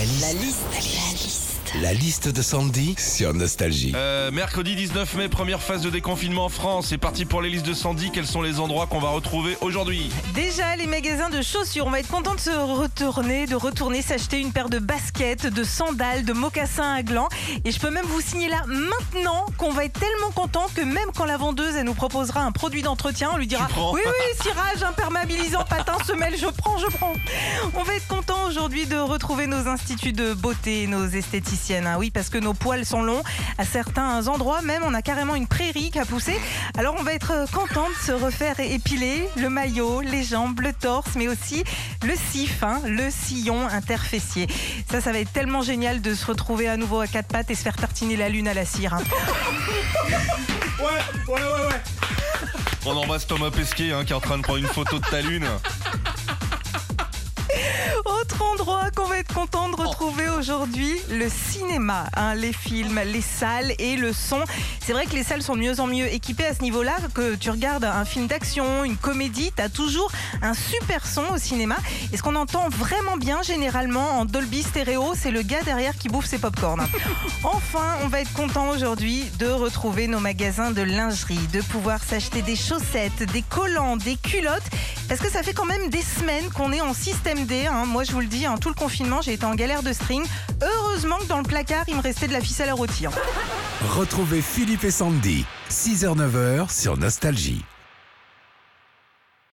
La liste. La liste, la liste. La liste de Sandy sur Nostalgie. Euh, mercredi 19 mai, première phase de déconfinement en France. C'est parti pour les listes de Sandy. Quels sont les endroits qu'on va retrouver aujourd'hui? Déjà, les magasins de chaussures, on va être content de se retourner, de retourner s'acheter une paire de baskets, de sandales, de mocassins à gland. Et je peux même vous signer là maintenant qu'on va être tellement content que même quand la vendeuse elle nous proposera un produit d'entretien, on lui dira oui oui cirage, imperméabilisant, patin, semelle, je prends, je prends. On va être content aujourd'hui de retrouver nos instituts de beauté, nos esthéticiennes. hein. Oui, parce que nos poils sont longs. À certains endroits, même, on a carrément une prairie qui a poussé. Alors, on va être content de se refaire épiler le maillot, les jambes, le torse, mais aussi le sif, hein, le sillon interfessier. Ça, ça va être tellement génial de se retrouver à nouveau à quatre pattes et se faire tartiner la lune à la cire. hein. On embrasse Thomas Pesquet hein, qui est en train de prendre une photo de ta lune. Autre endroit qu'on va être content de retrouver aujourd'hui, le cinéma. hein, les films, les salles et le son. C'est vrai que les salles sont de mieux en mieux équipées à ce niveau-là. Que tu regardes un film d'action, une comédie, tu as toujours un super son au cinéma. Et ce qu'on entend vraiment bien généralement en Dolby Stéréo, c'est le gars derrière qui bouffe ses popcorns. Enfin, on va être content aujourd'hui de retrouver nos magasins de lingerie, de pouvoir s'acheter des chaussettes, des collants, des culottes, parce que ça fait quand même des semaines qu'on est en système D. hein. Moi, je vous le dis, tout le confinement, j'ai été en galère de string. Heureusement que dans le placard, il me restait de la ficelle à rôtir. Retrouvez Philippe et Sandy, 6h-9h sur Nostalgie.